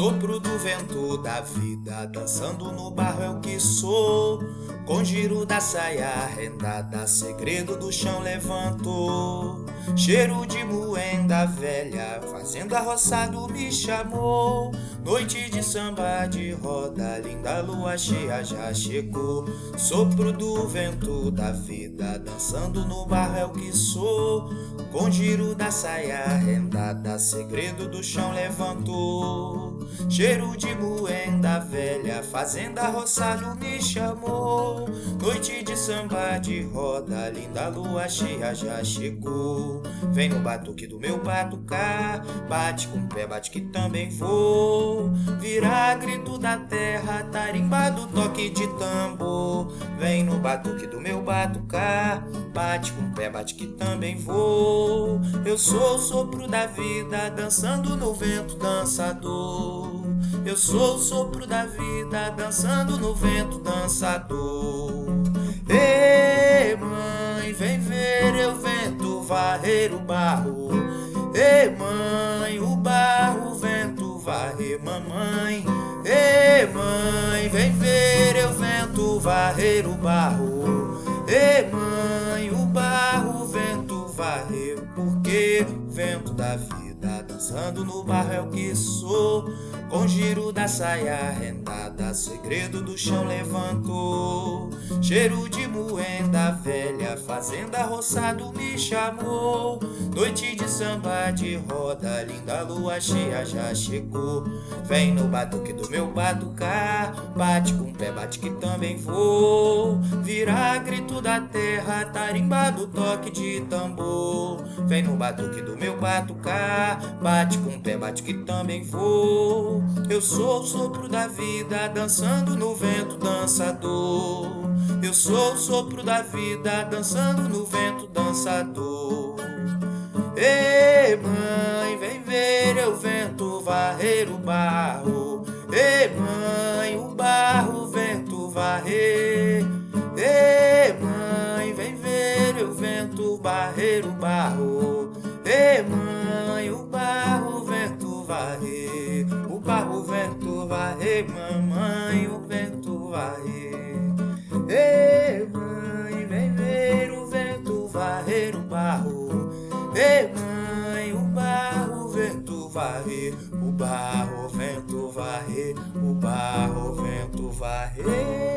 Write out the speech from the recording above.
Sopro do vento da vida, dançando no barro é o que sou. Com giro da saia rendada, segredo do chão levantou. Cheiro de moenda velha, fazenda roçado me chamou. Noite de samba de roda, linda lua cheia já chegou. Sopro do vento da vida, dançando no barro é o que sou. Com giro da saia rendada, segredo do chão levantou. Cheiro de moenda velha, fazenda roçado me chamou. Noite de samba de roda, linda lua cheia já chegou. Vem no batuque do meu batucar, bate com pé, bate que também vou. Virar grito da terra, tarimba do toque de tambor. Vem no batuque do meu batucar, bate com pé, bate que também vou. Eu sou o sopro da vida, dançando no vento dançador. Eu sou o sopro da vida, dançando no vento dançador. Ei, mãe, vem ver eu vento varrer o barro. Ei, mãe, o barro, o vento varrer, mamãe. Ei, mãe, vem ver eu vento varrer o barro. Ei, mãe, o barro, o vento varrer, porque vento da vida dançando no barro é o que sou. Com giro da saia rendada, segredo do chão levantou. Cheiro de moenda velha, fazenda roçado me chamou. Noite de samba de roda, linda lua cheia já chegou. Vem no batuque do meu batucar, bate com o pé, bate que também vou. Virar grito da terra, tarimba do toque de tambor. Vem no batuque do meu batucar, bate com o pé, bate que também vou. Eu sou o sopro da vida, dançando no vento dançador. Eu sou o sopro da vida, dançando no vento dançador. Ei, mãe, vem ver eu vento varrer o barro. Ei, mãe, o barro, o vento varrer. Ei, mãe, vem ver eu vento varrer o barro. Ei, mãe, o barro, o vento varrer. O barro, o vento varrer, mamãe, O barro, vento varrer. O barro, vento varrer.